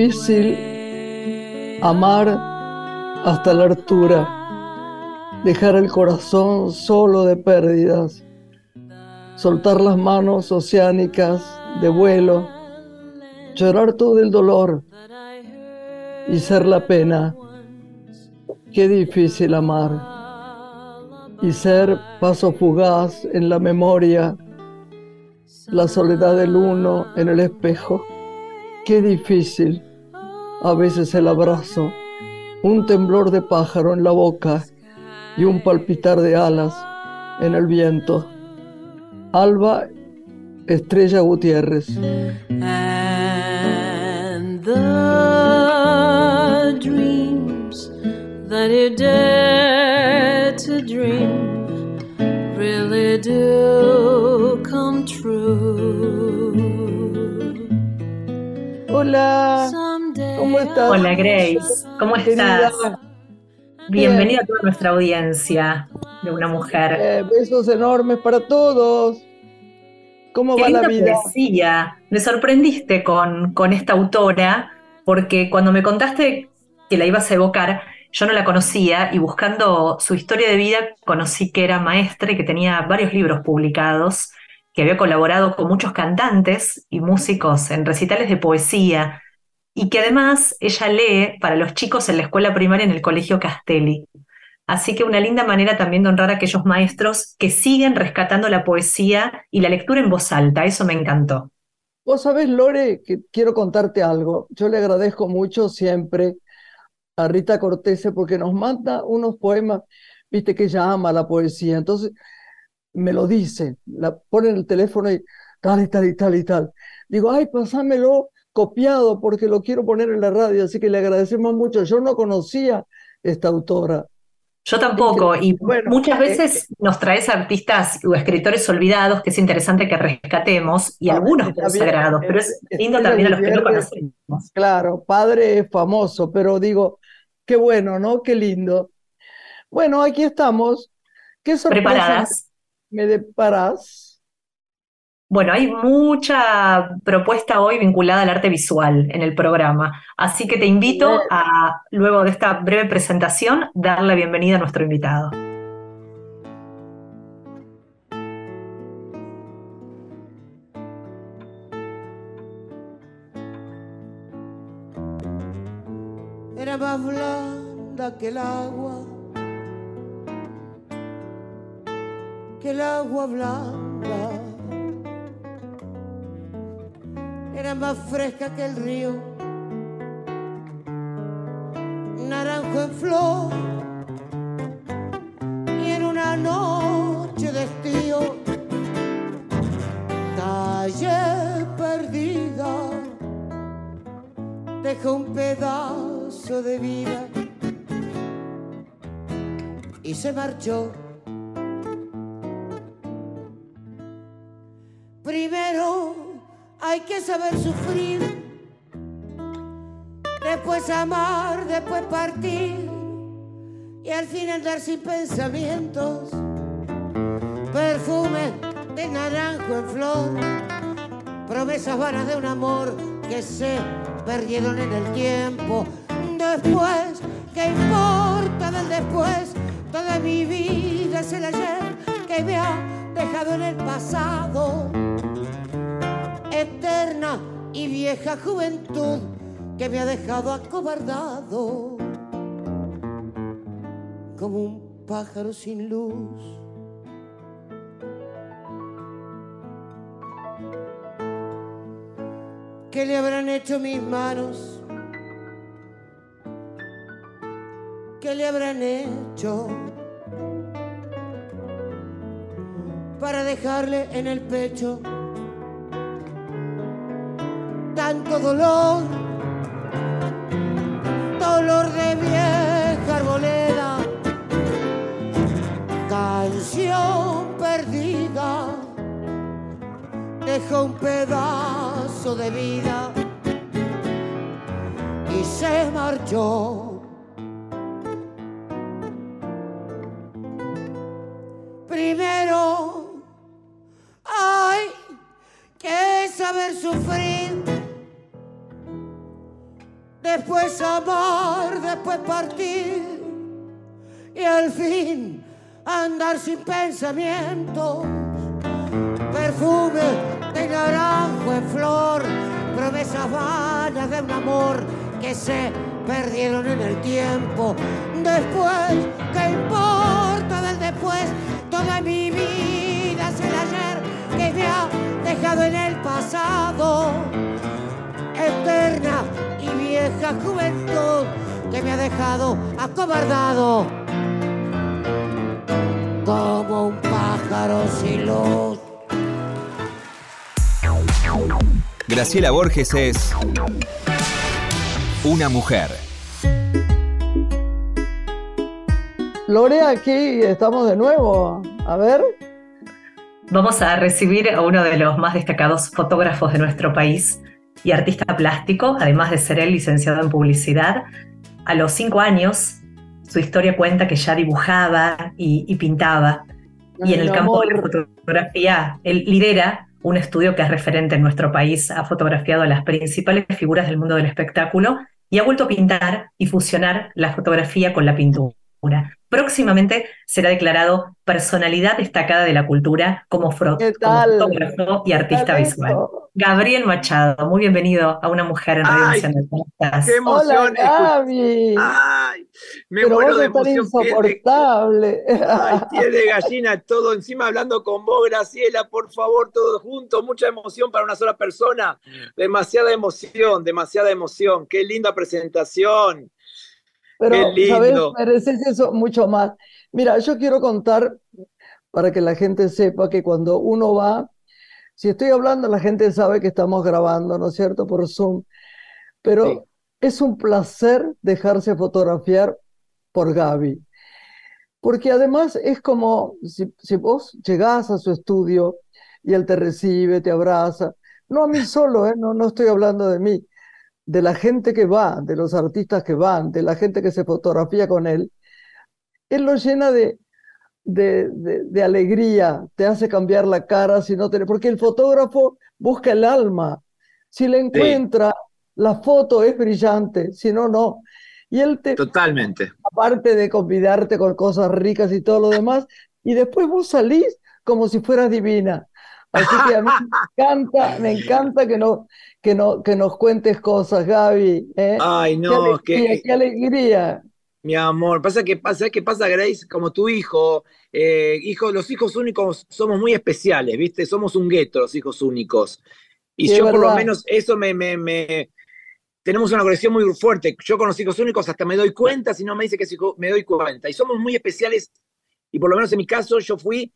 difícil amar hasta la altura, dejar el corazón solo de pérdidas, soltar las manos oceánicas de vuelo, llorar todo el dolor y ser la pena. Qué difícil amar y ser paso fugaz en la memoria, la soledad del uno en el espejo. Qué difícil a veces el abrazo, un temblor de pájaro en la boca y un palpitar de alas en el viento. Alba Estrella Gutiérrez. And the dreams that you dare to dream really do come true. Hola, ¿cómo estás? Hola Grace, ¿cómo estás? Bienvenida a toda nuestra audiencia de una mujer. Eh, besos enormes para todos. ¿Cómo Qué va la vida? poesía. Me sorprendiste con, con esta autora, porque cuando me contaste que la ibas a evocar, yo no la conocía y buscando su historia de vida conocí que era maestra y que tenía varios libros publicados, que había colaborado con muchos cantantes y músicos en recitales de poesía y que además ella lee para los chicos en la escuela primaria en el Colegio Castelli. Así que una linda manera también de honrar a aquellos maestros que siguen rescatando la poesía y la lectura en voz alta. Eso me encantó. Vos sabés, Lore, que quiero contarte algo. Yo le agradezco mucho siempre a Rita Cortese porque nos manda unos poemas, viste que ella ama la poesía. Entonces me lo dice, la pone en el teléfono y tal y tal y tal y tal. Digo, ay, pasámelo copiado porque lo quiero poner en la radio, así que le agradecemos mucho. Yo no conocía esta autora. Yo tampoco, y Bueno, muchas eh, veces nos traes artistas o escritores olvidados que es interesante que rescatemos, y Ah, algunos consagrados, pero es lindo también a los que no conocemos. Claro, padre es famoso, pero digo, qué bueno, ¿no? Qué lindo. Bueno, aquí estamos. ¿Qué sorpresa ¿Preparadas? me deparás? Bueno, hay mucha propuesta hoy vinculada al arte visual en el programa, así que te invito a, luego de esta breve presentación, dar la bienvenida a nuestro invitado. era más blanda que el agua, que el agua blanca, más fresca que el río, naranjo en flor, y en una noche de estío, calle perdida. Deja un pedazo de vida. Y se marchó. Saber sufrir, después amar, después partir y al fin andar sin pensamientos. Perfume de naranjo en flor, promesas vanas de un amor que se perdieron en el tiempo. Después, ¿qué importa del después? Toda mi vida es el ayer que me ha dejado en el pasado. Eterna y vieja juventud que me ha dejado acobardado como un pájaro sin luz. ¿Qué le habrán hecho mis manos? ¿Qué le habrán hecho? Para dejarle en el pecho dolor, dolor de vieja arboleda, canción perdida dejó un pedazo de vida y se marchó. Después amar, después partir y al fin andar sin pensamiento. Perfume de naranjo en flor, promesas vanas de un amor que se perdieron en el tiempo. Después, ¿qué importa del después? Toda mi vida es el ayer que me ha dejado en el pasado. Eterna y vieja juventud que me ha dejado acobardado como un pájaro sin luz. Graciela Borges es una mujer. Lorea, aquí estamos de nuevo. A ver. Vamos a recibir a uno de los más destacados fotógrafos de nuestro país y artista plástico, además de ser él licenciado en publicidad. A los cinco años, su historia cuenta que ya dibujaba y, pintaba. Y en el campo de la fotografía, él lidera un estudio que es referente en nuestro país, ha fotografiado a las principales figuras del mundo del espectáculo y ha vuelto a pintar y fusionar la fotografía con la pintura. Próximamente será declarado personalidad destacada de la cultura como, fotógrafo y artista visual. Gabriel Machado, muy bienvenido a Una Mujer en Radio Nacional. ¡Qué emoción! Hola, ¡Ay! Me Pero muero vos de estás emoción. insoportable. Ay, piel de gallina, todo encima hablando con vos, Graciela, por favor, todos juntos. Mucha emoción para una sola persona. Demasiada emoción, demasiada emoción. Qué linda presentación. Pero, Qué ¿sabes? lindo. Mereces eso mucho más. Mira, yo quiero contar para que la gente sepa que cuando uno va, si estoy hablando, la gente sabe que estamos grabando, ¿no es cierto? Por Zoom. Pero Sí. es un placer dejarse fotografiar por Gaby. Porque además es como si, si vos llegás a su estudio y él te recibe, te abraza. No a mí solo, ¿eh? No, no estoy hablando de mí, de la gente que va, de los artistas que van, de la gente que se fotografía con él. Él lo llena de, de, de- de alegría, te hace cambiar la cara si no te... Porque el fotógrafo busca el alma. Si la encuentra, la foto es brillante, si no, no. Y él te, Totalmente. aparte de convidarte con cosas ricas y todo lo demás, y después vos salís como si fueras divina. Así que a mí me encanta, me encanta que, no, que, no, que nos cuentes cosas, Gaby. ¿eh? Ay, Qué no, es alegría, que qué alegría. Mi amor, pasa que pasa, ¿qué pasa, Grace? Como tu hijo, eh, hijo, los hijos únicos somos muy especiales, ¿viste? Somos un gueto, los hijos únicos. Y Sí, yo por lo menos eso me, me, me- tenemos una conexión muy fuerte. Yo con los hijos únicos hasta me doy cuenta, si no me dice que hijo, me doy cuenta. Y somos muy especiales, y por lo menos en mi caso yo fui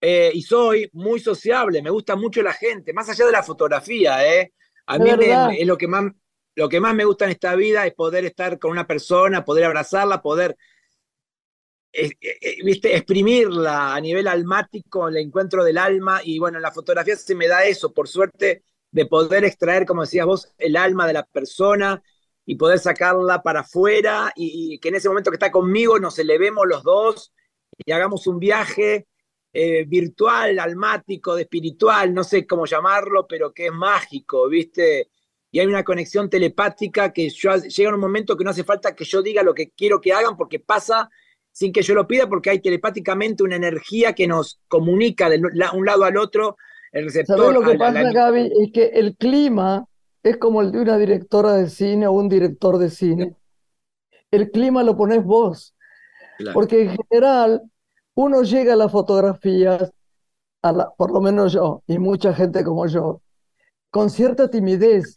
eh, y soy muy sociable, me gusta mucho la gente, más allá de la fotografía, ¿eh? A mí me- es lo que más, lo que más me gusta en esta vida es poder estar con una persona, poder abrazarla, poder eh, eh, ¿viste? exprimirla a nivel almático, el encuentro del alma, y bueno, en la fotografía se me da eso, por suerte, de poder extraer, como decías vos, el alma de la persona y poder sacarla para afuera y, que en ese momento que está conmigo nos elevemos los dos y hagamos un viaje eh, virtual, almático, de espiritual, no sé cómo llamarlo, pero que es mágico, ¿viste? Y hay una conexión telepática que yo, llega un momento que no hace falta que yo diga lo que quiero que hagan porque pasa sin que yo lo pida porque hay telepáticamente una energía que nos comunica de la- un lado al otro, el receptor. ¿Sabés lo que la- pasa, la- Gaby? Es que el clima es como el de una directora de cine o un director de cine. El clima lo pones vos. Claro. Porque en general uno llega a las fotografías, a la- por lo menos yo, y mucha gente como yo, con cierta timidez.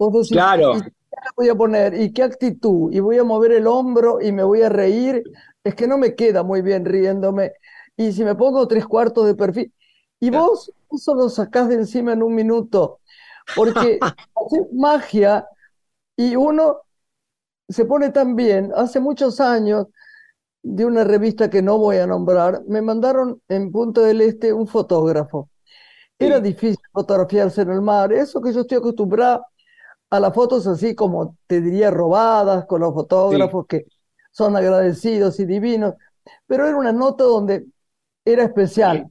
Vos decís, Claro. ¿y qué voy a poner? ¿Y qué actitud? ¿Y voy a mover el hombro y me voy a reír? Es que no me queda muy bien riéndome. Y si me pongo tres cuartos de perfil. Y Claro. vos eso lo sacás de encima en un minuto. Porque haces magia y uno se pone tan bien. Hace muchos años, de una revista que no voy a nombrar, me mandaron en Punta del Este un fotógrafo. Era Sí. difícil fotografiarse en el mar. Eso que yo estoy acostumbrada a las fotos así como te diría robadas con los fotógrafos que son agradecidos y divinos. Pero era una nota donde era especial.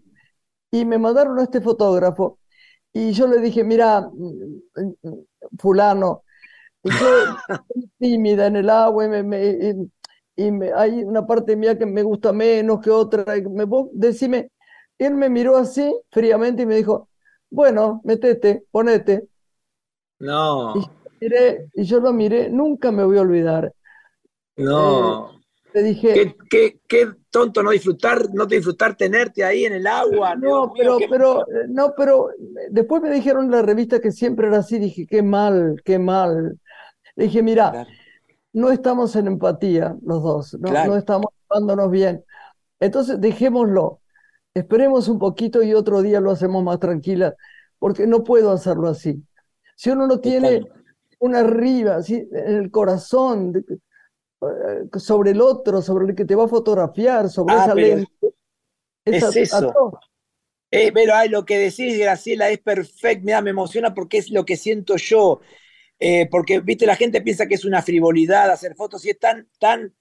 Y me mandaron a este fotógrafo y yo le dije, mira, fulano, yo soy tímida en el agua y, me, me- y- y me- hay una parte mía que me gusta menos que otra. y me, vos decime, él me miró así fríamente y me dijo, bueno, metete, ponete. No, Miré, y yo lo miré, nunca me voy a olvidar. no. Le dije, Qué, qué, qué tonto no disfrutar, no disfrutar tenerte ahí en el agua. No, mío, pero, qué- pero, eh, no, pero eh, después me dijeron en la revista que siempre era así, dije, qué mal, qué mal. Le dije, mira, Claro. no estamos en empatía los dos, no, Claro. no estamos llevándonos bien. Entonces, dejémoslo, esperemos un poquito y otro día lo hacemos más tranquila, porque no puedo hacerlo así. Si uno no tiene una arriba, en el corazón, de- eh, sobre el otro, sobre el que te va a fotografiar, sobre Ah, esa lente, es esa- eso. Eh, pero ay, lo que decís, Graciela, es perfecto. Mira, me emociona porque es lo que siento yo. Eh, porque, viste, la gente piensa que es una frivolidad hacer fotos y es tan, tan,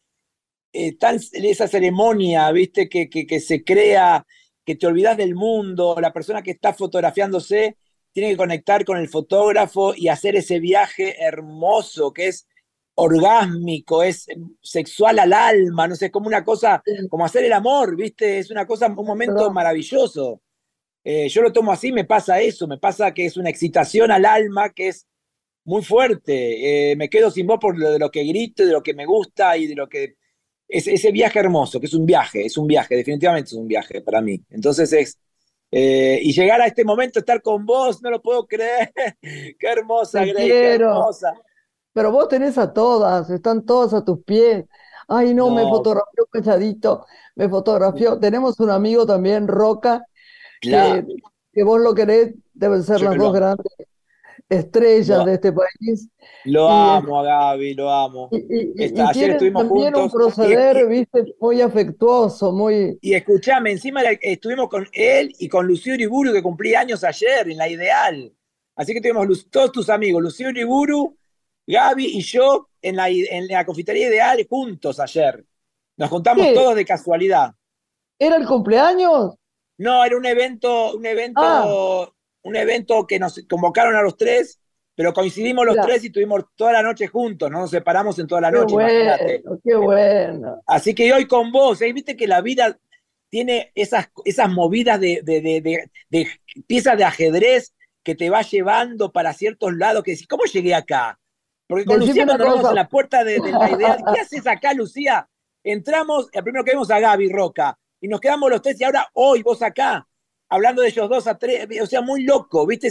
eh, tan esa ceremonia, viste, que, que, que se crea, que te olvidas del mundo. La persona que está fotografiándose tiene que conectar con el fotógrafo y hacer ese viaje hermoso que es orgásmico, es sexual al alma, no sé, es como una cosa, como hacer el amor, viste, es una cosa, un momento maravilloso. Eh, yo lo tomo así, me pasa eso, me pasa que es una excitación al alma que es muy fuerte. Eh, me quedo sin voz por lo de lo que grito, de lo que me gusta y de lo que... Es, ese viaje hermoso, que es un viaje, es un viaje, definitivamente es un viaje para mí. Entonces es... eh, y llegar a este momento, estar con vos, no lo puedo creer. Qué hermosa, Te Grace, qué hermosa. Pero vos tenés a todas, están todas a tus pies. Ay, no, me fotografió calladito, me fotografió. Tenemos un amigo también, Roca, que, Claro. que vos lo querés, deben ser Yo las lo dos grandes estrellas Lo- de este país. Lo Y, amo a Gaby, lo amo. Y, y- y- Está- y ayer estuvimos también un juntos y- proceder, viste, muy afectuoso, muy... Y escuchame, encima estuvimos con él y con Lucio Uriburu, que cumplía años ayer, en la ideal. Así que tuvimos todos tus amigos, Lucio Uriburu, Gaby y yo, en la, en la confitería ideal juntos ayer. Nos juntamos ¿Qué? todos de casualidad. ¿Era el cumpleaños? No, era un evento, un evento, Ah. Un evento que nos convocaron a los tres, pero coincidimos los tres y estuvimos toda la noche juntos, no nos separamos en toda la Qué noche, bueno, qué bueno. Así que hoy con vos, ¿eh? viste que la vida tiene esas, esas movidas de, de, de, piezas de ajedrez que te va llevando para ciertos lados que decís, ¿cómo llegué acá? Porque con Decime Lucía nos vemos cosa. en la puerta de, de la idea, ¿qué haces acá, Lucía? Entramos, el primero que vimos a Gaby Roca, y nos quedamos los tres, y ahora hoy vos acá, hablando de ellos dos a tres, o sea, muy loco, ¿viste?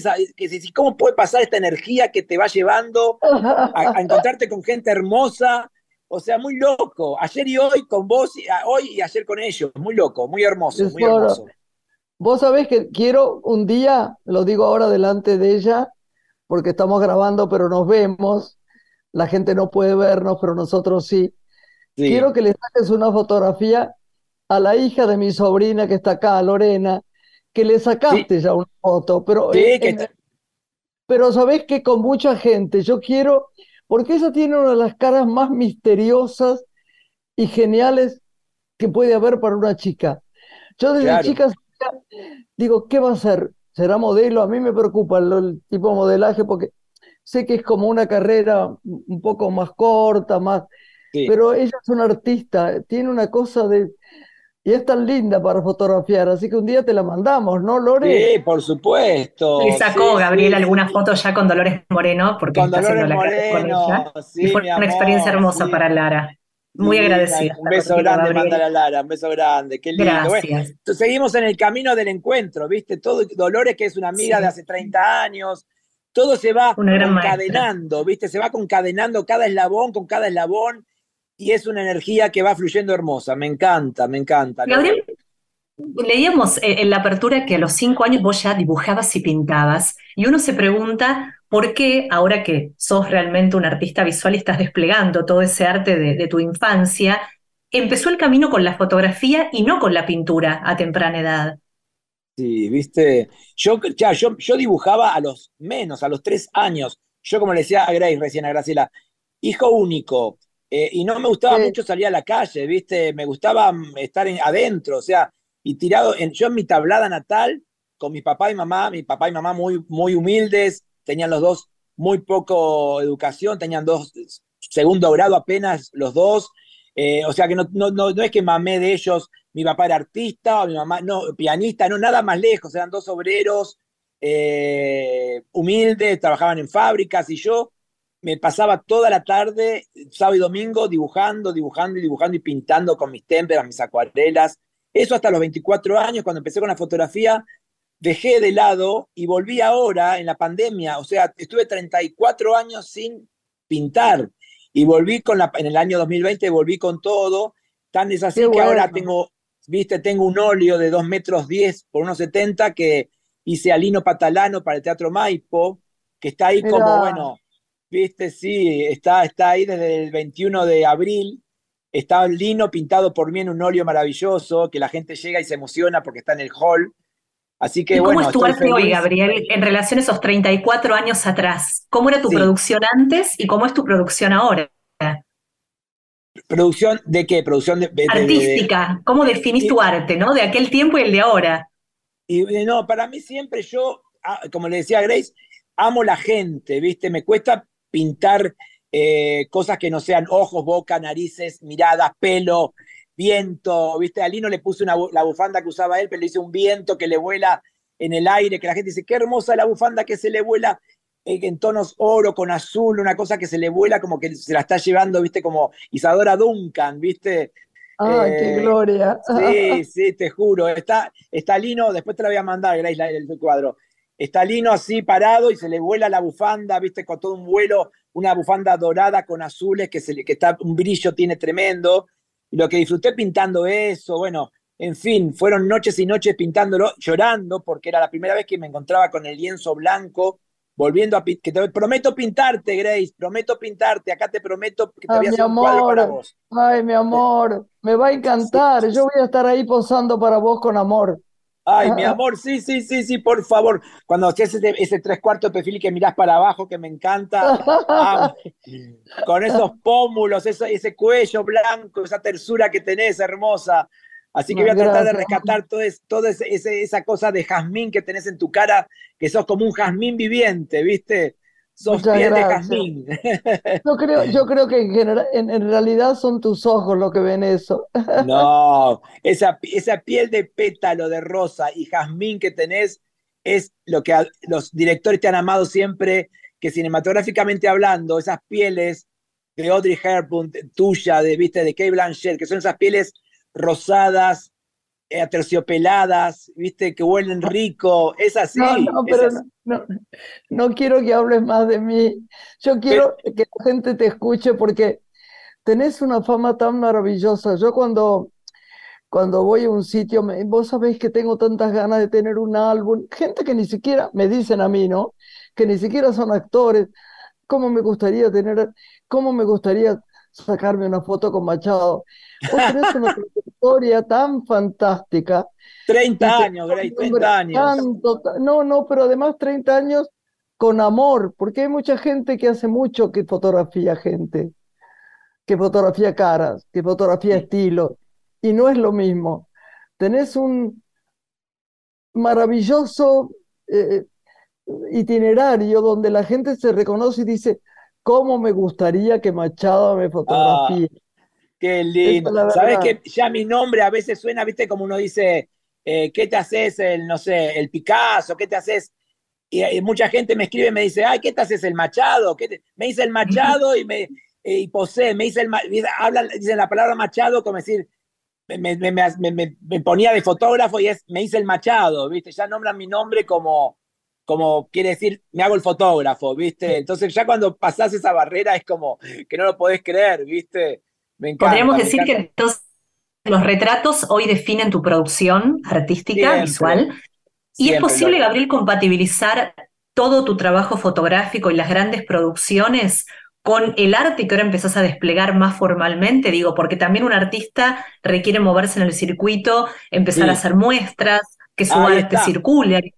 ¿cómo puede pasar esta energía que te va llevando a, a encontrarte con gente hermosa. O sea, muy loco. Ayer y hoy con vos, y- a- hoy y ayer con ellos. Muy loco, muy hermoso, muy hermoso. Vos sabés que quiero un día, lo digo ahora delante de ella, porque estamos grabando, pero nos vemos. La gente no puede vernos, pero nosotros sí. Sí. Quiero que le saques una fotografía a la hija de mi sobrina que está acá, Lorena, que le sacaste ya una foto, pero, Sí, que está- pero sabés que con mucha gente, yo quiero, porque ella tiene una de las caras más misteriosas y geniales que puede haber para una chica. Yo desde Claro. chica digo, ¿qué va a ser? ¿Será modelo? A mí me preocupa el, el tipo de modelaje porque sé que es como una carrera un poco más corta, más, sí. pero ella es una artista, tiene una cosa de... Y es tan linda para fotografiar, así que un día te la mandamos, ¿no, Lore? Sí, por supuesto. Le sacó Sí, Gabriel sí, algunas sí. fotos ya con Dolores Moreno, porque Con está haciendo Dolores la con Moreno, ella. sí, y fue una amor, experiencia hermosa sí. para Lara. Muy agradecida. Un beso contigo, grande, mándale a Lara, un beso grande, qué lindo. Gracias. seguimos en el camino del encuentro, ¿viste? Todo, Dolores, que es una amiga Sí. de hace 30 años, todo se va Una gran maestra. concadenando, ¿viste? Se va concadenando cada eslabón con cada eslabón y es una energía que va fluyendo hermosa. Me encanta, me encanta. Gabriel, leíamos eh, en la apertura que a los cinco años vos ya dibujabas y pintabas, y uno se pregunta por qué, ahora que sos realmente un artista visual y estás desplegando todo ese arte de, de tu infancia, empezó el camino con la fotografía y no con la pintura a temprana edad. Sí, viste, yo, ya, yo, yo dibujaba a los menos, a los tres años. Yo, como le decía a Grace recién, a Graciela, hijo único, eh, y no me gustaba Sí. mucho salir a la calle, viste, me gustaba mm, estar en- adentro, o sea, y tirado, en, yo en mi tablada natal, con mi papá y mamá, mi papá y mamá muy, muy humildes, tenían los dos muy poco educación, tenían dos, segundo grado apenas los dos, eh, o sea que no, no, no, es que mamé de ellos, mi papá era artista, mi mamá, no, pianista, no, nada más lejos, eran dos obreros eh, humildes, trabajaban en fábricas y yo me pasaba toda la tarde, sábado y domingo, dibujando, dibujando y dibujando y pintando con mis témperas, mis acuarelas. Eso hasta los 24 años, cuando empecé con la fotografía, dejé de lado y volví ahora en la pandemia. O sea, estuve 34 años sin pintar y volví con la, en el año 2020, volví con todo. Tan es así que ahora tengo, viste, tengo un óleo de 2 metros 10 por unos 70 que hice a Lino Patalano para el Teatro Maipo, que está ahí como, bueno, Viste, sí, está, está ahí desde el 21 de abril. Está el lino pintado por mí en un óleo maravilloso, que la gente llega y se emociona porque está en el hall. Así que, ¿Cómo bueno, es tu arte hoy, Gabriel, en relación a esos 34 años atrás? ¿Cómo era tu producción antes y cómo es tu producción ahora? ¿Producción de qué? Producción de, Artística. ¿Cómo definís tu arte, no? De aquel tiempo y el de ahora. Y no, para mí siempre yo, ah, como le decía Grace, amo la gente, ¿viste? Me cuesta pintar eh, cosas que no sean ojos, boca, narices, miradas, pelo, viento, ¿viste? A Lino le puse una, la bufanda que usaba él, pero le hice un viento que le vuela en el aire, que la gente dice, qué hermosa la bufanda que se le vuela en tonos oro con azul, una cosa que se le vuela como que se la está llevando, ¿viste? Como Isadora Duncan, ¿viste? ¡Ay, qué eh, gloria! Sí, sí, te juro. Está, está Lino, después te la voy a mandar, Grace, el cuadro. Está Lino así parado y se le vuela la bufanda, viste, con todo un vuelo, una bufanda dorada con azules que, se le, que está, un brillo tiene tremendo. Y lo que disfruté pintando eso, bueno, en fin, fueron noches y noches pintándolo, llorando, porque era la primera vez que me encontraba con el lienzo blanco, volviendo a que te prometo pintarte, Grace, prometo pintarte, acá te prometo que te voy a hacer un cuadro para vos. Ay, mi amor, me va a encantar, yo voy a estar ahí posando para vos con amor. Ay, mi amor, sí, sí, sí, sí, por favor. Cuando haces ese, tres cuartos de perfil y que mirás para abajo, que me encanta, con esos pómulos, ese, cuello blanco, esa tersura que tenés, hermosa. Así que voy a tratar de rescatar toda todo esa cosa de jazmín que tenés en tu cara, que sos como un jazmín viviente, ¿viste? Sos piel de jazmín. Yo creo, yo creo que en, general, en, realidad son tus ojos lo que ven eso. No, esa, esa piel de pétalo de rosa y jazmín que tenés es lo que los directores te han amado siempre, que cinematográficamente hablando, esas pieles de Audrey Hepburn, tuya, de, ¿viste? de Kate Blanchett, que son esas pieles rosadas, aterciopeladas, viste, que huelen rico, es así. No, no, pero No, no, quiero que hables más de mí. Yo quiero que la gente te escuche porque tenés una fama tan maravillosa. Yo cuando, cuando voy a un sitio, vos sabés que tengo tantas ganas de tener un álbum, gente que ni siquiera, me dicen a mí, ¿no? Que ni siquiera son actores. ¿Cómo me gustaría tener, cómo me gustaría sacarme una foto con Machado? Tenés una historia tan fantástica. 30 años, Grace, 30 años. no, no, pero además 30 años con amor, porque hay mucha gente que hace mucho que fotografía gente, que fotografía caras, que fotografía estilo, y no es lo mismo. Tenés un maravilloso eh, itinerario donde la gente se reconoce y dice, ¿cómo me gustaría que Machado me fotografíe? Ah, Qué lindo. Sabes que ya mi nombre a veces suena, viste, como uno dice, eh, ¿qué te haces el, no sé, el Picasso? ¿Qué te haces? Y, mucha gente me escribe y me dice, ay, ¿qué te haces el Machado? ¿Qué Me dice el Machado y me y posee, me dice el hablan, dicen la palabra Machado como decir, me, me, me, ponía de fotógrafo y es, me dice el Machado, ¿viste? Ya nombran mi nombre como, como quiere decir, me hago el fotógrafo, ¿viste? Entonces ya cuando pasás esa barrera es como que no lo podés creer, ¿viste? Podríamos decir que entonces los retratos hoy definen tu producción artística, visual. ¿Y es posible, Gabriel, compatibilizar todo tu trabajo fotográfico y las grandes producciones con el arte que ahora empezás a desplegar más formalmente? Digo, porque también un artista requiere moverse en el circuito, empezar a hacer muestras, que su arte circule,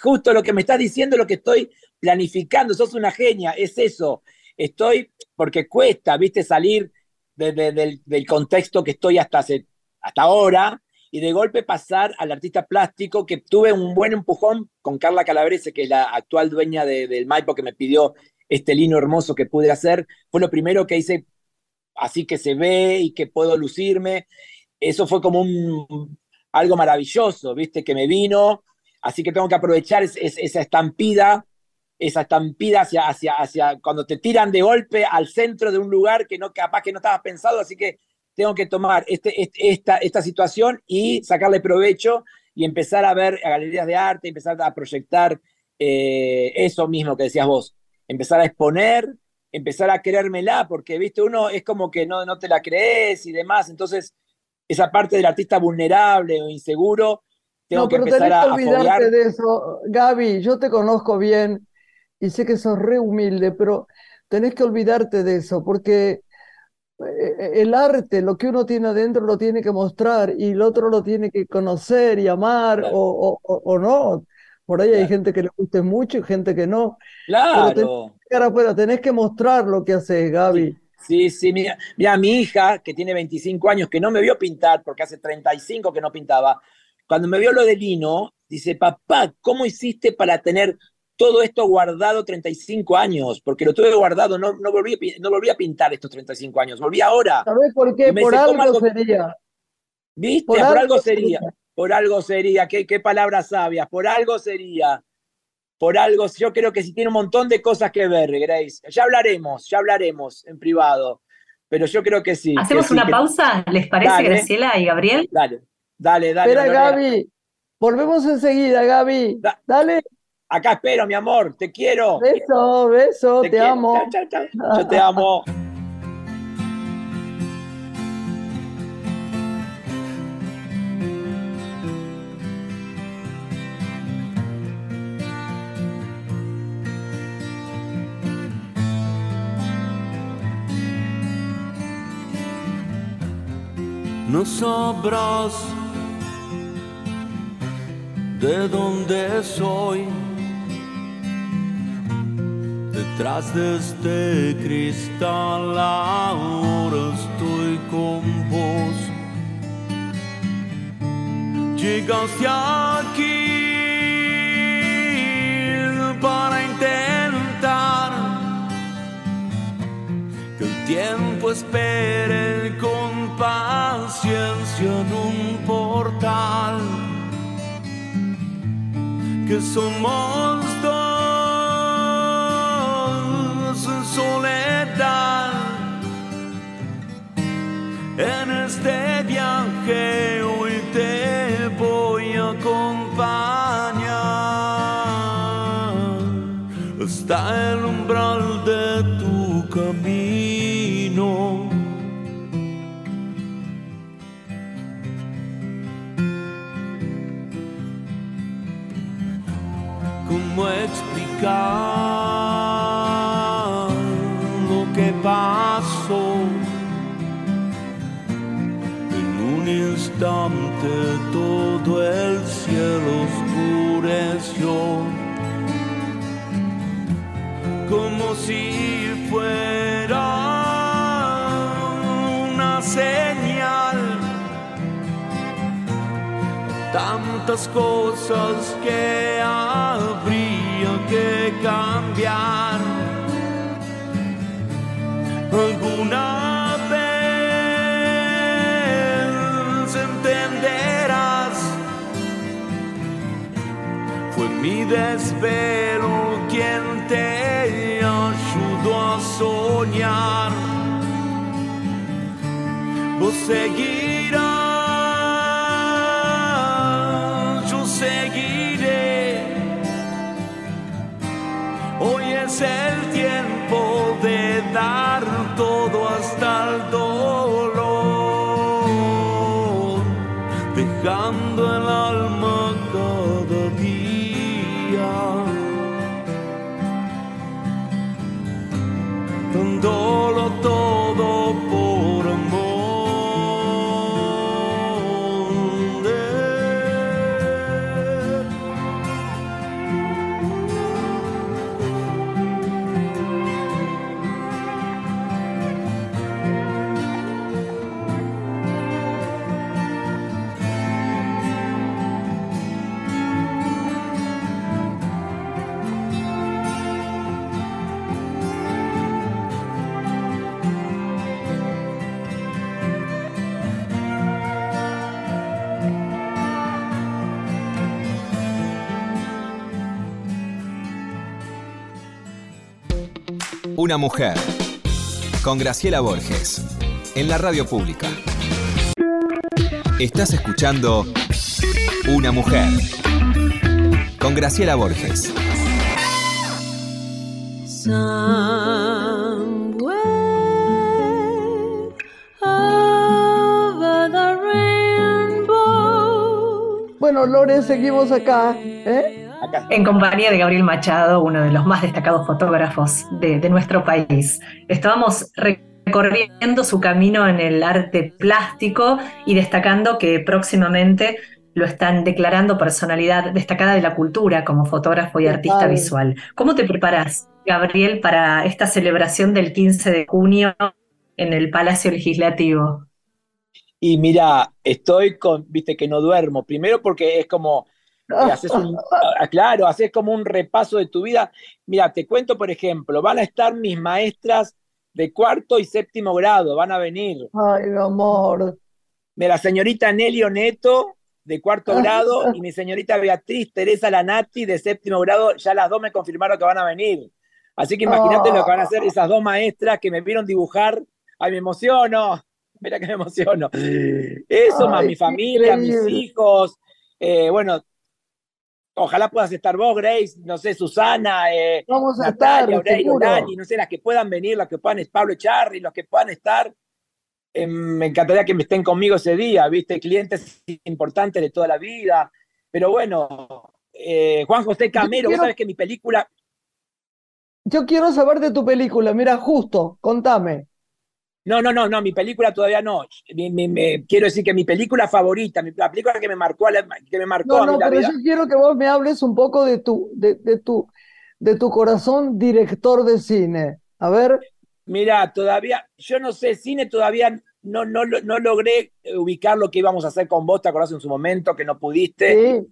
Justo lo que me estás diciendo, lo que estoy planificando, sos una genia, es eso. Estoy porque cuesta, viste, salir del, contexto que estoy hasta, hasta ahora y de golpe pasar al artista plástico, que tuve un buen empujón con Carla Calabrese, que es la actual dueña del Maipo, que me pidió este lino hermoso que pude hacer. Fue lo primero que hice, así que se ve y que puedo lucirme. Eso fue como un, algo maravilloso, ¿viste? Que me vino. Así que tengo que aprovechar esa estampida, esa estampida hacia, hacia, hacia cuando te tiran de golpe al centro de un lugar que no capaz que no estabas pensado. Así que tengo que tomar este, este, esta, esta situación y sacarle provecho y empezar a ver galerías de arte, empezar a proyectar eh, eso mismo que decías vos, empezar a exponer, empezar a creérmela, porque, viste, uno es como que no, no te la crees y demás, entonces esa parte del artista vulnerable o inseguro, tengo que empezar tenés que olvidarte de eso, Gaby, yo te conozco bien y sé que sos re humilde, pero tenés que olvidarte de eso, porque eh, el arte, lo que uno tiene adentro lo tiene que mostrar y el otro lo tiene que conocer y amar o, o, no. Por ahí hay gente que le guste mucho y gente que no. Claro. Pero tenés, tenés que mostrar lo que haces, Gaby. Sí, sí, mira, mira, mi hija, que tiene 25 años, que no me vio pintar, porque hace 35 que no pintaba, cuando me vio lo de Lino, dice, papá, ¿cómo hiciste para tener todo esto guardado 35 años, porque lo tuve guardado, no, no, volví, no volví a pintar estos 35 años, volví ahora. ¿Sabes por qué? Por algo, sería. ¿Viste? Por, algo, sería. Por algo sería. ¿Qué, qué palabras sabias? Por algo sería. Por algo, yo creo que sí tiene un montón de cosas que ver, Grace. Ya hablaremos, ya hablaremos en privado. Pero yo creo que sí. ¿Hacemos una pausa? ¿Les parece, Graciela y Gabriel? Dale, dale, dale. Espera, Gaby. Volvemos enseguida, Gaby. dale. Acá espero, mi amor, te quiero. Beso, beso, te, amo. Chao, chao, chao. Yo te amo. No sabrás de dónde soy Detrás de este cristal ahora estoy con vos. Llegaste aquí para intentar que el tiempo espere con paciencia en un portal. Que somos dos soledad. En este viaje hoy te voy a acompañar hasta el umbral de explicar? En un instante todo el cielo oscureció, como si fuera una señal. Tantas cosas que cambiar alguna vez entenderás. Fue mi desvelo quien te ayudó a soñar. Vos seguirás, es el tiempo de dar Una mujer. Con Graciela Borges. En la radio pública. Estás escuchando Una mujer. Con Graciela Borges. Somewhere over the rainbow. Bueno, Lore, seguimos acá. ¿eh? Acá. En compañía de Gabriel Machado, uno de los más destacados fotógrafos de, de nuestro país. Estábamos recorriendo su camino en el arte plástico y destacando que próximamente lo están declarando personalidad destacada de la cultura como fotógrafo y artista visual. ¿Cómo te preparas, Gabriel, para esta celebración del 15 de junio en el Palacio Legislativo? Y mira, estoy con, viste que no duermo. Primero porque es como, eh, haces un, ah, claro, haces como un repaso de tu vida. Mira, te cuento, por ejemplo, van a estar mis maestras de cuarto y séptimo grado, van a venir. Ay, mi amor. de la señorita Nelly Oneto, de cuarto grado, y mi señorita Beatriz Teresa Lanati, de séptimo grado, ya las dos me confirmaron que van a venir. Así que imagínate lo que van a hacer esas dos maestras que me vieron dibujar. Ay, me emociono. Mira que me emociono. Eso, más mi familia, mis hijos. eh, bueno, ojalá puedas estar vos, Grace, no sé, Susana, eh, Vamos a Natalia, estar, Aurelio, no sé, las que puedan venir, las que puedan, Pablo Charri, los que puedan estar. Eh, me encantaría que me estén conmigo ese día, ¿viste? Clientes importantes de toda la vida. Pero bueno, eh, Juan José Camero, vos quiero- sabés que mi película, Yo quiero saber de tu película. Mira, justo, contame. No, no, no, no, mi película todavía no. Mi- mi- me- quiero decir que mi película favorita, mi, la película que me marcó, que me marcó No, a mí no, la pero vida. yo quiero que vos me hables un poco de tu, de, de tu, de tu corazón director de cine. A ver, Mira, todavía, yo no sé, cine todavía no, no, no logré ubicar lo que íbamos a hacer con vos, te acordás en su momento que no pudiste, sí.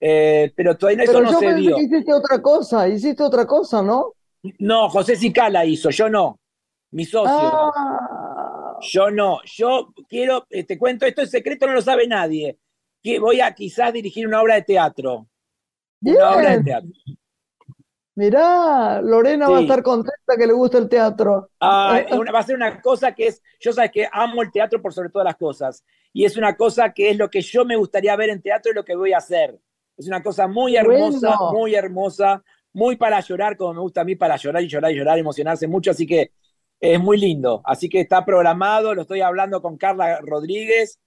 Eh, pero todavía eso Pero no yo se pensé dio. que hiciste otra cosa, hiciste otra cosa, ¿no? No, José Sicala hizo, yo no, mi socio. Ah, Yo no, yo quiero, eh, te cuento, esto es secreto, no lo sabe nadie. Que voy a quizás dirigir una obra de teatro. Una obra de teatro. Mirá, Lorena va a estar contenta que le gusta el teatro. Ah, es una- va a ser una cosa que es, yo sabes que amo el teatro por sobre todas las cosas. Y es una cosa que es lo que yo me gustaría ver en teatro y lo que voy a hacer. Es una cosa muy hermosa, Bueno. muy hermosa, muy para llorar, como me gusta a mí, para llorar y llorar y llorar, emocionarse mucho. Así que es muy lindo. Así que está programado, lo estoy hablando con Carla Rodríguez,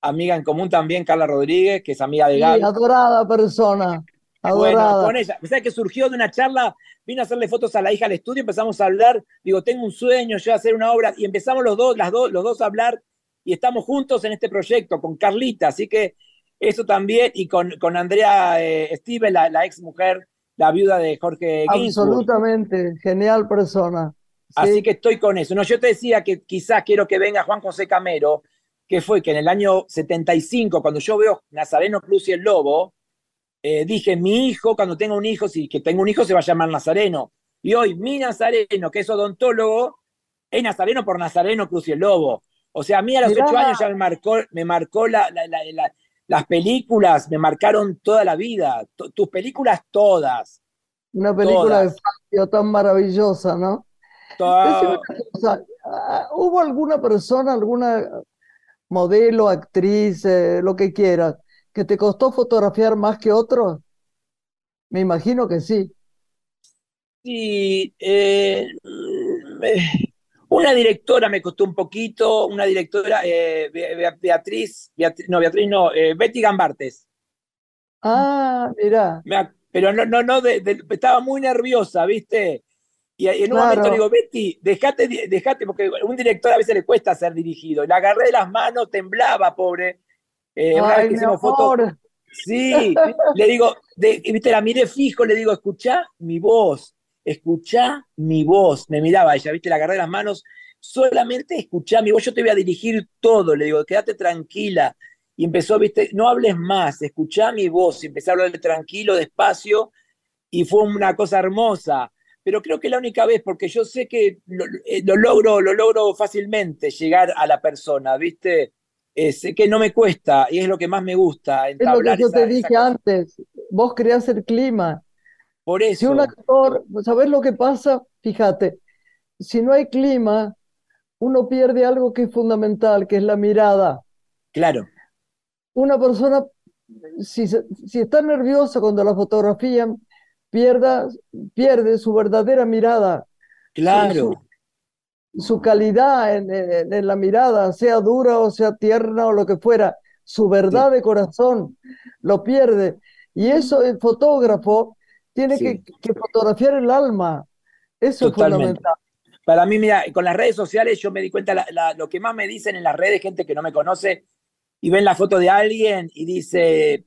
amiga en común también, Carla Rodríguez, que es amiga de Sí, Gaby. adorada persona, Bueno, adorada. con ella. ¿Sabes que surgió de una charla? Vino a hacerle fotos a la hija al estudio, empezamos a hablar. Digo, tengo un sueño, yo voy a hacer una obra. Y empezamos los dos, las dos, los dos a hablar. Y estamos juntos en este proyecto con Carlita. Así que eso también. Y con, con Andrea eh, Steve, la, la ex mujer, la viuda de Jorge Ginsburg. Absolutamente, genial persona. Así Sí. que estoy con eso. No, yo te decía que quizás quiero que venga Juan José Camero, que fue que en el año 75, cuando yo veo Nazareno Cruz y el Lobo, eh, dije, mi hijo, cuando tenga un hijo, si que tengo un hijo, se va a llamar Nazareno. Y hoy mi Nazareno, que es odontólogo, es Nazareno por Nazareno Cruz y el Lobo. O sea, a mí a los ocho años ya me marcó, me marcó la- la- la- la- las películas, me marcaron toda la vida. Tu- tus películas todas. Una película de Todas. Fabio tan maravillosa, ¿no? Ah, ¿hubo alguna persona, alguna modelo, actriz, eh, lo que quieras, que te costó fotografiar más que otros? Me imagino que sí. Sí, eh, mm, una directora me costó un poquito, una directora, eh, Be- Be- Beatriz, Beatriz, no, Beatriz no, Betty Gambartes. Ah, mira, pero no, no, no, de- de- estaba muy nerviosa, ¿viste? Y en un momento le digo, Betty, dejate, dejate, porque a un director a veces le cuesta ser dirigido. La agarré de las manos, temblaba, pobre. Eh, una vez ay, que hicimos fotos, Sí, le digo, de- y viste, la miré fijo, le digo, escuchá mi voz, escuchá mi voz. Me miraba ella, viste, la agarré de las manos, solamente escuchá mi voz, yo te voy a dirigir todo, le digo, quédate tranquila. Y empezó, viste, no hables más, escuchá mi voz. Y empecé a hablarle tranquilo, despacio, y fue una cosa hermosa. Pero creo que la única vez, porque yo sé que lo, eh, lo logro, lo logro fácilmente llegar a la persona, ¿viste? Sé que no me cuesta y es lo que más me gusta, es lo que yo esa, te dije antes, vos creás el clima. Por Si eso, un actor, ¿sabés lo que pasa? Fíjate, si no hay clima, uno pierde algo que es fundamental, que es la mirada. Claro. Una persona, si, si está nerviosa cuando la fotografían, pierda, pierde su verdadera mirada, Claro. su calidad en, en- en la mirada, sea dura o sea tierna o lo que fuera, su verdad de corazón lo pierde. Y eso el fotógrafo tiene Sí. que, que fotografiar el alma. Eso Totalmente. es fundamental. Para mí, mira, con las redes sociales yo me di cuenta, la- la- lo que más me dicen en las redes, gente que no me conoce, y ven la foto de alguien y dice,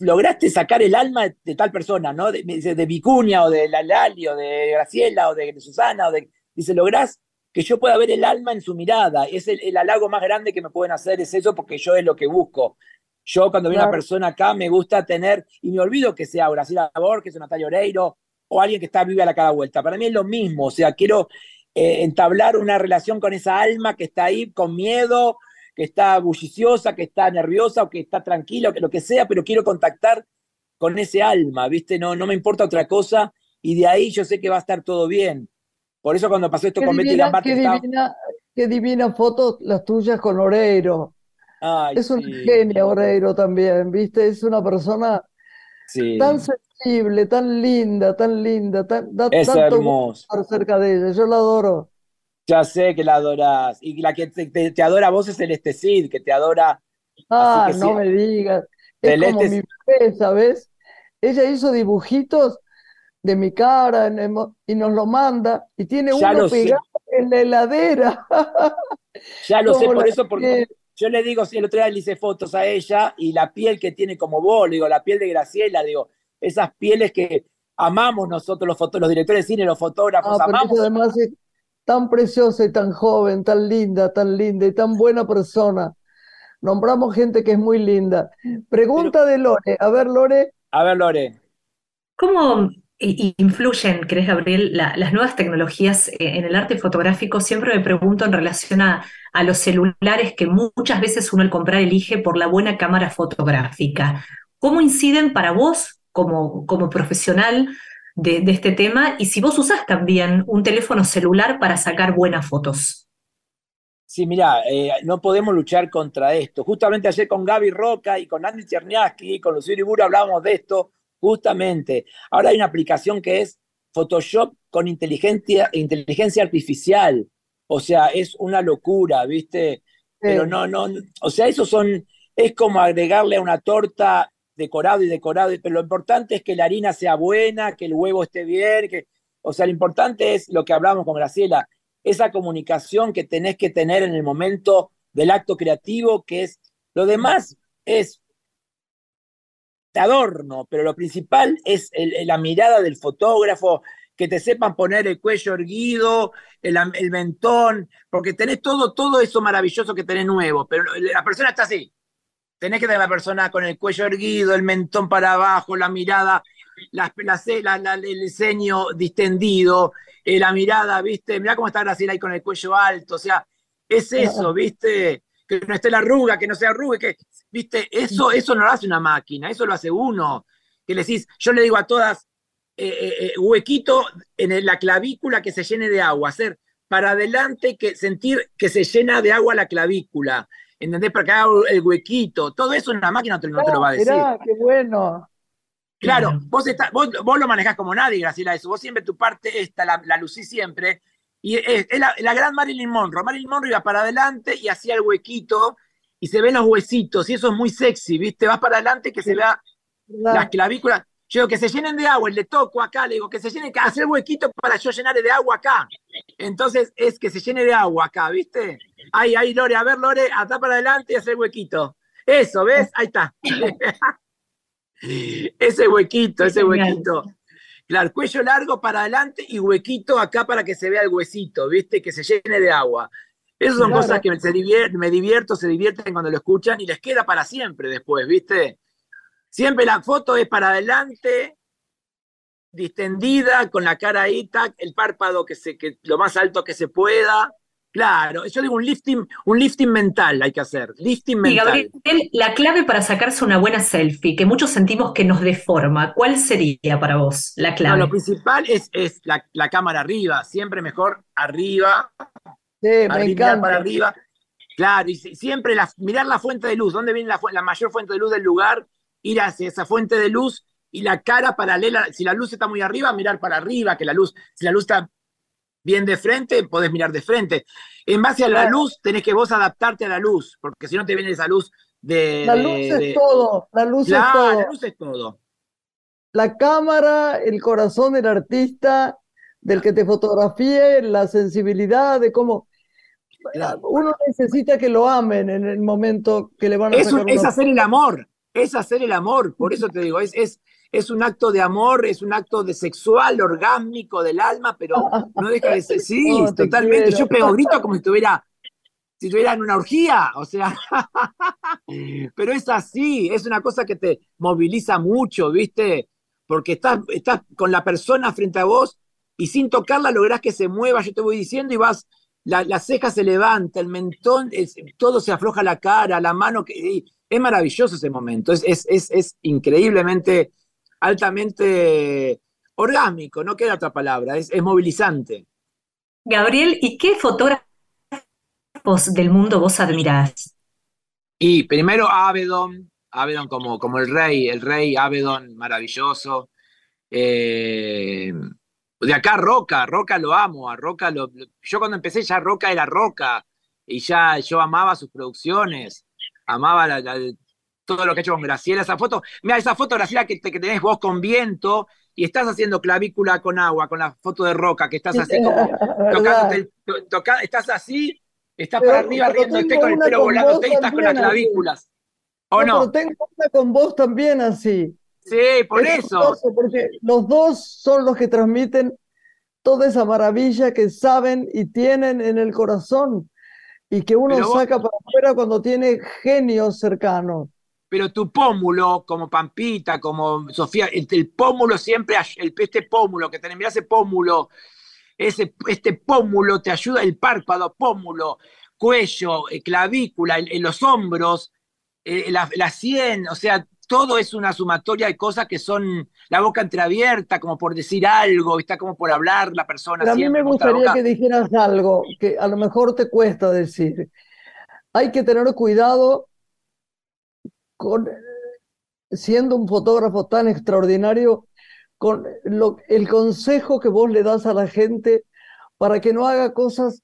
lograste sacar el alma de, de tal persona, ¿no? De, dice, de Vicuña o de la Lali o de Graciela o de Susana, o de, dice, lográs que yo pueda ver el alma en su mirada. Es el, el halago más grande que me pueden hacer, es eso, porque yo es lo que busco. Yo cuando veo una persona acá me gusta tener, y me olvido que sea Graciela Borges o Natalia Oreiro, o alguien que está viva a la cada vuelta. Para mí es lo mismo, o sea, quiero eh, entablar una relación con esa alma que está ahí con miedo, que está bulliciosa, que está nerviosa o que está tranquila, o que lo que sea, pero quiero contactar con ese alma, ¿viste? No, no me importa otra cosa y de ahí yo sé que va a estar todo bien. Por eso cuando pasó esto Qué con Betty divina, Gambarte qué estaba- divina, qué divina foto las tuyas con Oreiro. Ay, Es una sí, genia Oreiro también, ¿viste? Es una persona sí. tan sensible, tan linda, tan linda, tan, da Es tanto hermoso. estar cerca de ella. Yo la adoro. Ya sé que la adorás. Y la que te, te- te adora a vos es Celeste Cid, que te adora. Ah, no sí. me digas. Es como Celeste mi es- bebé, ¿sabes? Ella hizo dibujitos de mi cara y nos lo manda y tiene Ya uno sé. pegado en la heladera. Ya lo sé Como por eso, porque yo le digo, si el otro día le hice fotos a ella y la piel que tiene como vos, le digo, la piel de Graciela, digo, esas pieles que amamos nosotros, los, foto- los directores de cine, los fotógrafos, Ah, amamos. además es tan preciosa y tan joven, tan linda, tan linda y tan buena persona. Nombramos gente que es muy linda. Pregunta de Lore. A ver, Lore. A ver, Lore. ¿Cómo influyen, crees, Gabriel, la- las nuevas tecnologías eh, en el arte fotográfico? Siempre me pregunto en relación a, a los celulares que mu- muchas veces uno al comprar elige por la buena cámara fotográfica. ¿Cómo inciden para vos como, como profesional de, de este tema? Y si vos usás también un teléfono celular para sacar buenas fotos. Sí, mira, no podemos luchar contra esto. Justamente ayer con Gaby Roca y con Andy Cherniaski, con Lucio Iburo hablábamos de esto, justamente. Ahora hay una aplicación que es Photoshop con inteligencia, inteligencia artificial. O sea, es una locura, ¿viste? Pero no, no, o sea, eso son, es como agregarle a una torta decorado y decorado, pero lo importante es que la harina sea buena, que el huevo esté bien, que, o sea, lo importante es lo que hablamos con Graciela, esa comunicación que tenés que tener en el momento del acto creativo, que es, lo demás es adorno, pero lo principal es la mirada del fotógrafo, que te sepan poner el cuello erguido, el, el mentón, porque tenés todo, todo eso maravilloso que tenés nuevo, pero la persona está así. Tenés que tener la persona con el cuello erguido, el mentón para abajo, la mirada, la- el ceño distendido, eh, la mirada, ¿viste? Mirá cómo está Graciela ahí con el cuello alto, o sea, es eso, ¿viste? Que no esté la arruga, que no se arrugue, que, ¿viste? Eso, eso no lo hace una máquina, eso lo hace uno. Que le decís, yo le digo a todas, eh, eh, huequito en la clavícula que se llene de agua, hacer para adelante, que sentir que se llena de agua la clavícula, ¿entendés? Para que haga el huequito, todo eso una máquina no te, no te lo va a decir. Mirá, qué bueno. Claro, vos, está- vos, vos lo manejás como nadie, Graciela, eso. Vos siempre tu parte esta, la, la lucís siempre. Y es, es la, la gran Marilyn Monroe. Marilyn Monroe iba para adelante y hacía el huequito y se ven los huesitos y eso es muy sexy, ¿viste? Vas para adelante que se vea ¿verdad? las clavículas. Yo digo que se llenen de agua, le toco acá, le digo que se llenen, que hacer huequito para yo llenar de agua acá. Entonces es que se llene de agua acá, ¿viste? Ahí, ahí, Lore, a ver, Lore, atrás para adelante y hacer huequito. Eso, ¿ves? Ahí está. ese huequito, ese huequito. Claro, cuello largo para adelante y huequito acá para que se vea el huesito, ¿viste? Que se llene de agua. Esas son Claro. cosas que me, se divier- me divierto, se divierten cuando lo escuchan y les queda para siempre después, ¿viste? Siempre la foto es para adelante, distendida, con la cara ahí, tac, el párpado que se, que, lo más alto que se pueda, Claro, yo digo un lifting, un lifting mental hay que hacer, lifting Y mental. Gabriel, la clave para sacarse una buena selfie, que muchos sentimos que nos deforma, ¿cuál sería para vos la No, clave? lo principal es, es la, la cámara arriba, siempre mejor arriba, Sí, me arriba, mirar encanta. para arriba. Claro, y si- siempre la- mirar la fuente de luz, ¿dónde viene la, la mayor fuente de luz del lugar? Ir hacia esa fuente de luz y la cara paralela, si la luz está muy arriba, mirar para arriba, que la luz, si la luz está bien de frente, podés mirar de frente. En base a la luz, tenés que vos adaptarte a la luz, porque si no te viene esa luz de... La de- luz es de- todo, la luz es todo. la luz es todo. La cámara, el corazón del artista, del que te fotografíe, la sensibilidad de cómo Claro. uno necesita que lo amen en el momento que le van a Es, sacar es hacer el amor, es hacer el amor, por eso te digo, es, es, es un acto de amor, es un acto de sexual, orgánico del alma, pero no deja de ser, sí, Oh, te totalmente, quiero. yo pego grito como si estuviera, si estuviera en una orgía, o sea, pero es así, es una cosa que te moviliza mucho, ¿viste? Porque estás, estás con la persona frente a vos y sin tocarla lográs que se mueva, yo te voy diciendo y vas, la, la ceja se levanta, el mentón, es- todo se afloja la cara, la mano, que, es maravilloso ese momento, es, es, es increíblemente, altamente orgánico, no queda otra palabra, es, es movilizante. Gabriel, ¿y qué fotógrafos del mundo vos admirás? Y primero Avedon, Avedon como, como el rey, el rey Avedon, maravilloso. Eh, de acá Roca, Roca lo amo, a Roca lo, lo- yo cuando empecé ya Roca era Roca y ya yo amaba sus producciones, amaba la- la- todo lo que ha hecho con Graciela, esa foto, mira esa foto Graciela que, te- que tenés vos con viento y estás haciendo clavícula con agua, con la foto de Roca, que estás así estás así, estás Pero- para arriba riéndote con el pelo con volándote y estás con las así. clavículas. ¿O No, no? pero tengo una con vos también así. Sí, por Es eso. porque los dos son los que transmiten toda esa maravilla que saben y tienen en el corazón y que uno vos- saca para afuera cuando tiene genios cercanos. Pero tu pómulo, como Pampita, como Sofía, el, el pómulo siempre, el, este pómulo que tenés, mirá ese pómulo, ese, este pómulo te ayuda, el párpado, pómulo, cuello, eh, clavícula, el- en los hombros, eh, la, la sien, o sea, todo es una sumatoria de cosas que son la boca entreabierta, como por decir algo, está como por hablar la persona Pero a mí me gustaría que dijeras algo que a lo mejor te cuesta decir. Hay que tener cuidado con, siendo un fotógrafo tan extraordinario, con lo- el consejo que vos le das a la gente para que no haga cosas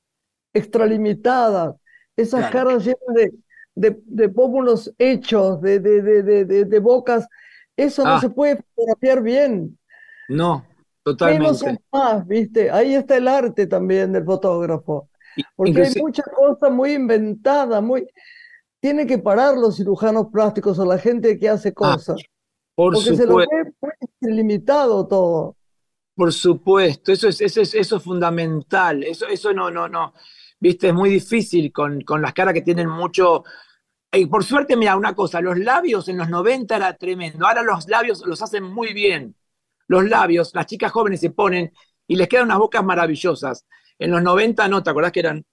extralimitadas, esas Claro. caras llenas de, de, de pómulos hechos, de, de, de, de, de- de bocas, eso no Ah. se puede fotografiar bien. No, Menos totalmente. es más, ¿viste? Ahí está el arte también del fotógrafo. Porque hay inclusive- mucha cosa muy inventada, muy... Tiene que parar los cirujanos plásticos o la gente que hace cosas, Ah, por porque se lo supuesto. ve muy limitado todo. Por supuesto, eso es, eso es, eso es fundamental. Eso, eso no, no, no. Viste, es muy difícil con, con las caras que tienen mucho. Y por suerte, mira, una cosa, los labios en los 90 era tremendo. Ahora los labios los hacen muy bien. Los labios, las chicas jóvenes se ponen y les quedan unas bocas maravillosas. En los 90 no, ¿te acordás que eran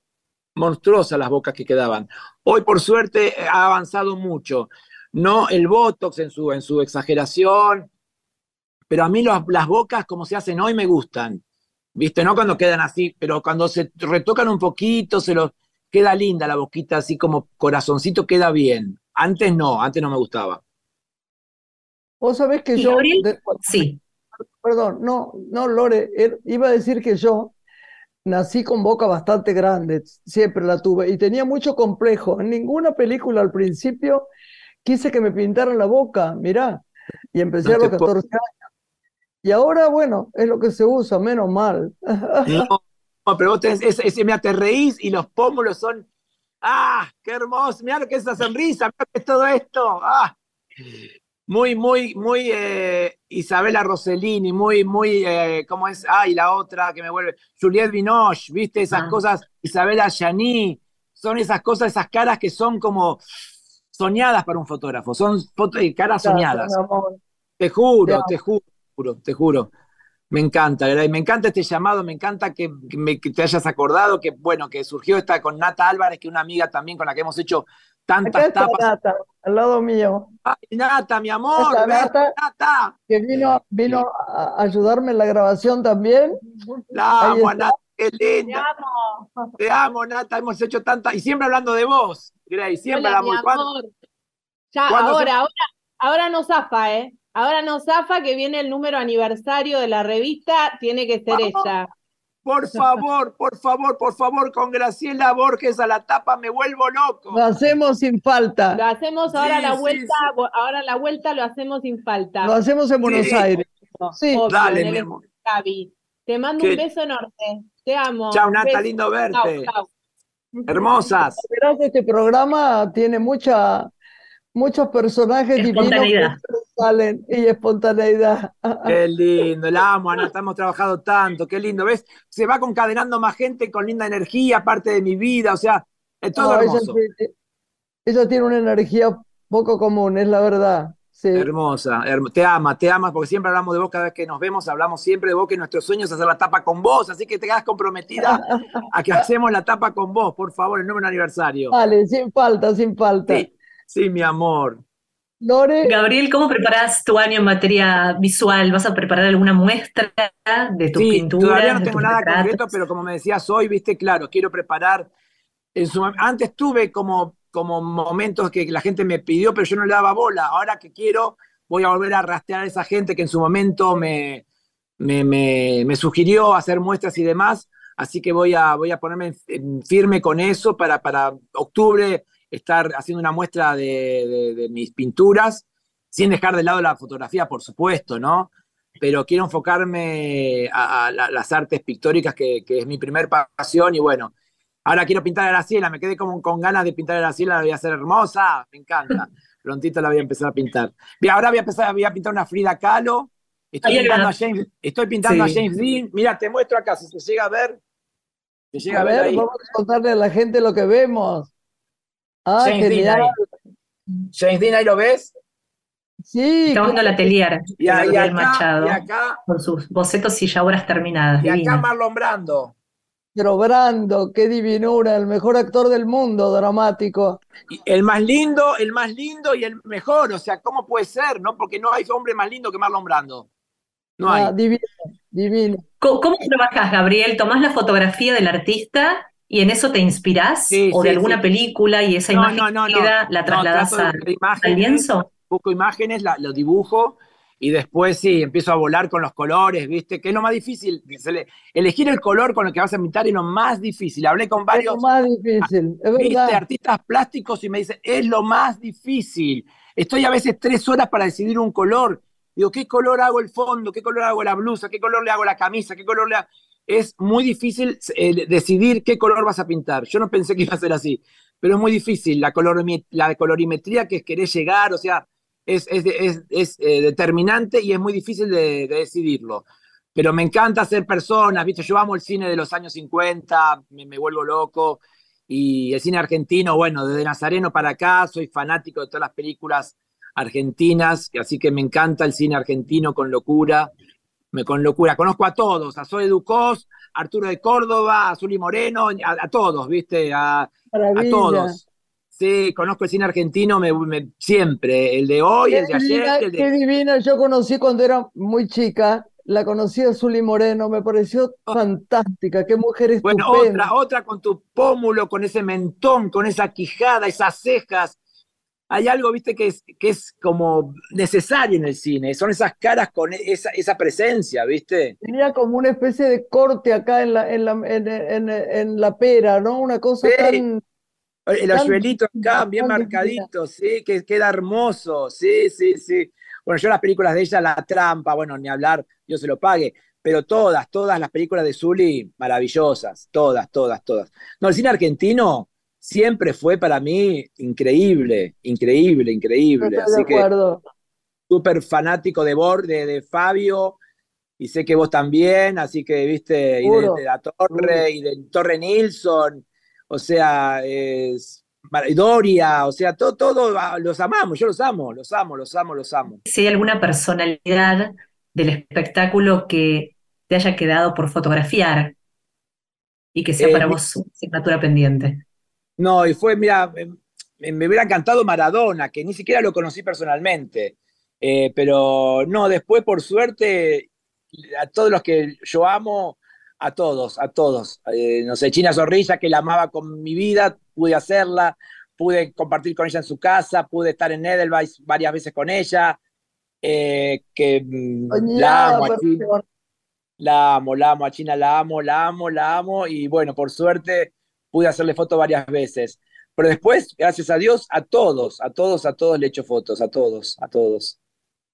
monstruosas las bocas que quedaban? Hoy, por suerte, ha avanzado mucho. No el Botox en su, en su exageración, pero a mí los- las bocas como se hacen hoy me gustan. ¿Viste? No cuando quedan así, pero cuando se retocan un poquito, se los queda linda la boquita, así como corazoncito, queda bien. Antes no, antes no me gustaba. Vos sabés que ¿Y yo, Gabriel? de- Sí. perdón, no, no, Lore, er- iba a decir que yo nací con boca bastante grande, siempre la tuve, y tenía mucho complejo. En ninguna película al principio quise que me pintaran la boca, mirá, y empecé No a los te puedo- 14 años. Y ahora, bueno, es lo que se usa, menos mal. No, pero vos tenés, ese, ese- mira, te reís y los pómulos son, ¡ah! ¡Qué hermoso! Mira lo que es esa sonrisa, mira que es todo esto, ¡ah! Muy, muy, muy eh, Isabela Rossellini, muy, muy, eh, ¿cómo es? Ay, la otra que me vuelve, Juliette Binoche, ¿viste? Esas Ah. cosas, Isabela Yaní, son esas cosas, esas caras que son como soñadas para un fotógrafo, son foto- eh, caras soñadas. Mi amor. Te juro, te juro, te juro. Me encanta, me encanta este llamado, me encanta que, me, que, te hayas acordado, que bueno, que surgió esta con Nata Álvarez, que es una amiga también con la que hemos hecho tantas tapas. Nata, al lado mío. Ay, Nata, mi amor, Esta Nata, Nata. que vino, vino a ayudarme en la grabación también. La amo. Nata, qué Te linda. amo. Te amo, Nata, hemos hecho tantas, y siempre hablando de vos, Grace, siempre Hola, mi hablamos. ¿Cuándo- amor. Ya, se- ahora, ahora, ahora no zafa, ¿eh? Ahora no zafa que viene el número aniversario de la revista, tiene que ser Vamos. ella. Por favor, por favor, por favor, con Graciela Borges a la tapa, me vuelvo loco. Lo hacemos sin Lo falta. hacemos ahora Sí, la vuelta, sí. ahora la vuelta lo hacemos sin falta. Lo hacemos en Buenos Sí. Aires. Sí. Obvio, Dale, mi amor. Gaby. Te mando Qué- un beso enorme. Te amo. Chao, Nata, Beso. lindo verte. Hermosas. Verás, este programa tiene mucha, muchos personajes divinos salen y espontaneidad. Qué lindo, la amo, Ana, hemos trabajado tanto, qué lindo, ¿ves? Se va concadenando más gente con linda energía, parte de mi vida, o sea, es todo No, ella, hermoso. tiene- ella tiene una energía poco común, es la verdad. Sí. Hermosa, hermo- te ama, te ama, porque siempre hablamos de vos cada vez que nos vemos, hablamos siempre de vos, que nuestro sueño es hacer la tapa con vos, así que te quedas comprometida a que hacemos la tapa con vos, por favor, el número de aniversario. Dale, sin falta, sin falta. Sí, sí, mi amor. Lore, Gabriel, ¿cómo preparas tu año en materia visual? ¿Vas a preparar alguna muestra de tus Sí, pinturas? todavía no tengo nada retratos? concreto, pero como me decías hoy, viste, claro, quiero preparar. En su, antes tuve como, como momentos que la gente me pidió, pero yo no le daba bola. Ahora que quiero, voy a volver a rastrear a esa gente que en su momento me, me, me- me sugirió hacer muestras y demás. Así que voy a, voy a ponerme firme con eso para, para octubre estar haciendo una muestra de, de- de mis pinturas, sin dejar de lado la fotografía, por supuesto, ¿no? Pero quiero enfocarme a, a la- las artes pictóricas, que, que es mi primer pasión, y bueno, ahora quiero pintar a Graciela, me quedé como con ganas de pintar a Graciela, la voy a hacer hermosa, me encanta. Prontito la voy a empezar a pintar. Bien, ahora voy a empezar, voy a pintar una Frida Kahlo. Estoy Ahí pintando, a James, estoy pintando Sí. a James Dean. Mira, te muestro acá, si se llega a ver. Se llega a a ver, ver, ahí. vamos a contarle a la gente lo que vemos. Ah, James Dean ahí. James Dean, ahí lo ves. Sí, Está dando claro. el atelier Y, y acá, Machado y acá, con sus bocetos y ya obras terminadas. y acá divino. Marlon Brando. Pero Brando, qué divinura, el mejor actor del mundo, dramático. El más lindo, el más lindo y el mejor. O sea, ¿cómo puede ser? ¿No? Porque no hay hombre más lindo que Marlon Brando. No hay. Ah, divino, divino. ¿Cómo, cómo trabajas, Gabriel? ¿Tomás la fotografía del artista y en eso te inspirás? Sí, ¿O de alguna sí. película y esa No, imagen no, no, que no. queda la No, trasladás a- al lienzo? busco imágenes, la- lo dibujo y después sí, empiezo a volar con los colores, ¿viste? Que es lo más difícil. Elegir el color con el que vas a pintar es lo más difícil. Hablé con Es varios lo más difícil, es ¿viste? artistas plásticos y me dicen, es lo más difícil. Estoy a veces tres horas para decidir un color. Digo, ¿qué color hago el fondo? ¿Qué color hago la blusa? ¿Qué color le hago la camisa? ¿Qué color le hago? Es muy difícil eh, decidir qué color vas a pintar. Yo no pensé que iba a ser así, pero es muy difícil la, colorimi- la colorimetría que querés llegar, o sea, es, es, es- eh, determinante y es muy difícil de, de decidirlo. Pero me encanta ser personas, ¿viste? Yo amo el cine de los años 50, me, me vuelvo loco. Y el cine argentino, bueno, desde Nazareno para acá, soy fanático de todas las películas argentinas, así que me encanta el cine argentino con locura, me con locura. Conozco a todos, a Zoe Ducos, Arturo de Córdoba, a Zuli Moreno, a, a todos, ¿viste? A, a todos. Sí, conozco el cine argentino me- me- siempre, el de hoy, el de ayer, el qué divina. Yo conocí cuando era muy chica, la conocí a Zuli Moreno, me pareció fantástica, qué mujer Bueno, estupenda. otra, otra con tu pómulo, con ese mentón, con esa quijada, esas cejas. Hay algo, viste, que es, que es como necesario en el cine. Son esas caras con esa, esa presencia, viste. Tenía como una especie de corte acá en la, en la, en, en- en la pera, ¿no? Una cosa Sí. tan... El Tan- hoyuelito acá, bien tan marcadito, sí, que queda hermoso. Sí, sí, sí. Bueno, yo las películas de ella, La Trampa, bueno, ni hablar, Dios se lo pague. Pero todas, todas las películas de Zully, maravillosas. Todas, todas, todas. No, el cine argentino siempre fue para mí increíble, increíble, increíble. Estoy Así de que súper fanático de, Bor, de, Fabio, y sé que vos también, así que, viste, y de, la Torre, y de Torre Nilsson, o sea, es, Doria, o sea, todo, todo, ah, los amamos, yo los amo, los amo, los amo, los amo. Si hay alguna personalidad del espectáculo que te haya quedado por fotografiar y que sea Eh, para vos una asignatura pendiente? No, y fue, mira, me, me hubiera encantado Maradona, que ni siquiera lo conocí personalmente. Eh, pero no, después, por suerte, a todos los que yo amo, a todos, a todos. Eh, no sé, China Zorrilla, que la amaba con mi vida, pude hacerla, pude compartir con ella en su casa, pude estar en Edelweiss varias veces con ella. eh, que mm, la amo a China. La amo, la amo a China, la amo, la amo, la amo. Y bueno, por suerte pude hacerle fotos varias veces. Pero después, gracias a Dios, a todos, a todos, a todos le he hecho fotos, a todos, a todos.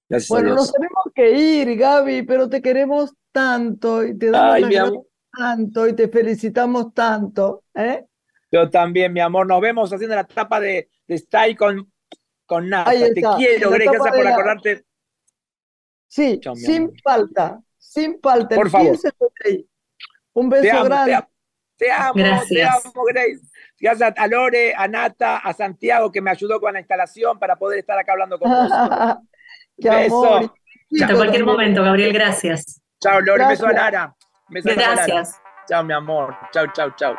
Gracias Bueno, a nos tenemos que ir, Gaby, pero te queremos tanto y te damos Ay, las mi gracias amor. tanto y te felicitamos tanto, ¿eh? Yo también, mi amor. Nos vemos haciendo la tapa de, de Style con, con Te quiero, tapa Gracias por la- acordarte. Sí, sin amor. falta, sin falta. Por el favor. 15 estoy ahí. Un Te beso amo, grande. te amo, te amo, te Gracias. amo, Grace. Gracias a Lore, a Nata, a Santiago, que me ayudó con la instalación para poder estar acá hablando con vos. Qué Beso. Hasta cualquier momento, Gabriel, gracias. Chao, Lore. Un beso a Gracias. Lara. Beso a Lara. Gracias. Chao, mi amor. Chao, chao, chao.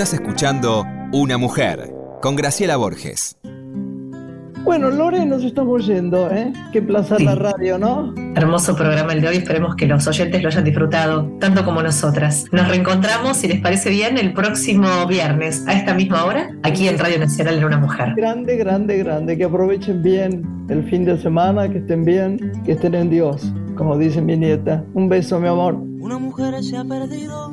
Estás escuchando Una Mujer con Graciela Borges. Bueno, Lore, nos estamos yendo, ¿eh? Qué placer Sí. la radio, ¿no? Hermoso programa el de hoy, esperemos que los oyentes lo hayan disfrutado, tanto como nosotras. Nos reencontramos, si les parece bien, el próximo viernes, a esta misma hora, aquí en Radio Nacional en Una Mujer. Grande, grande, grande. Que aprovechen bien el fin de semana, que estén bien, que estén en Dios, como dice mi nieta. Un beso, mi amor. Una mujer se ha perdido.